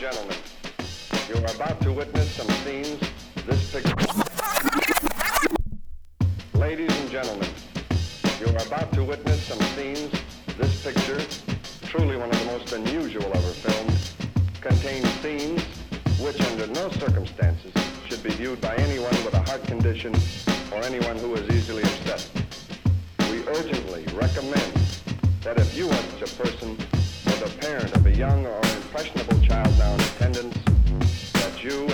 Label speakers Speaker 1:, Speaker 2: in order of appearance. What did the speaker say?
Speaker 1: gentlemen, you are about to witness some scenes this picture. Ladies and gentlemen, you are about to witness some scenes this picture, truly one of the most unusual ever filmed, contains scenes which under no circumstances should be viewed by anyone with a heart condition or anyone who is easily upset. We urgently recommend that if you are such a person with a parent of a young or impressionable child now in attendance, that you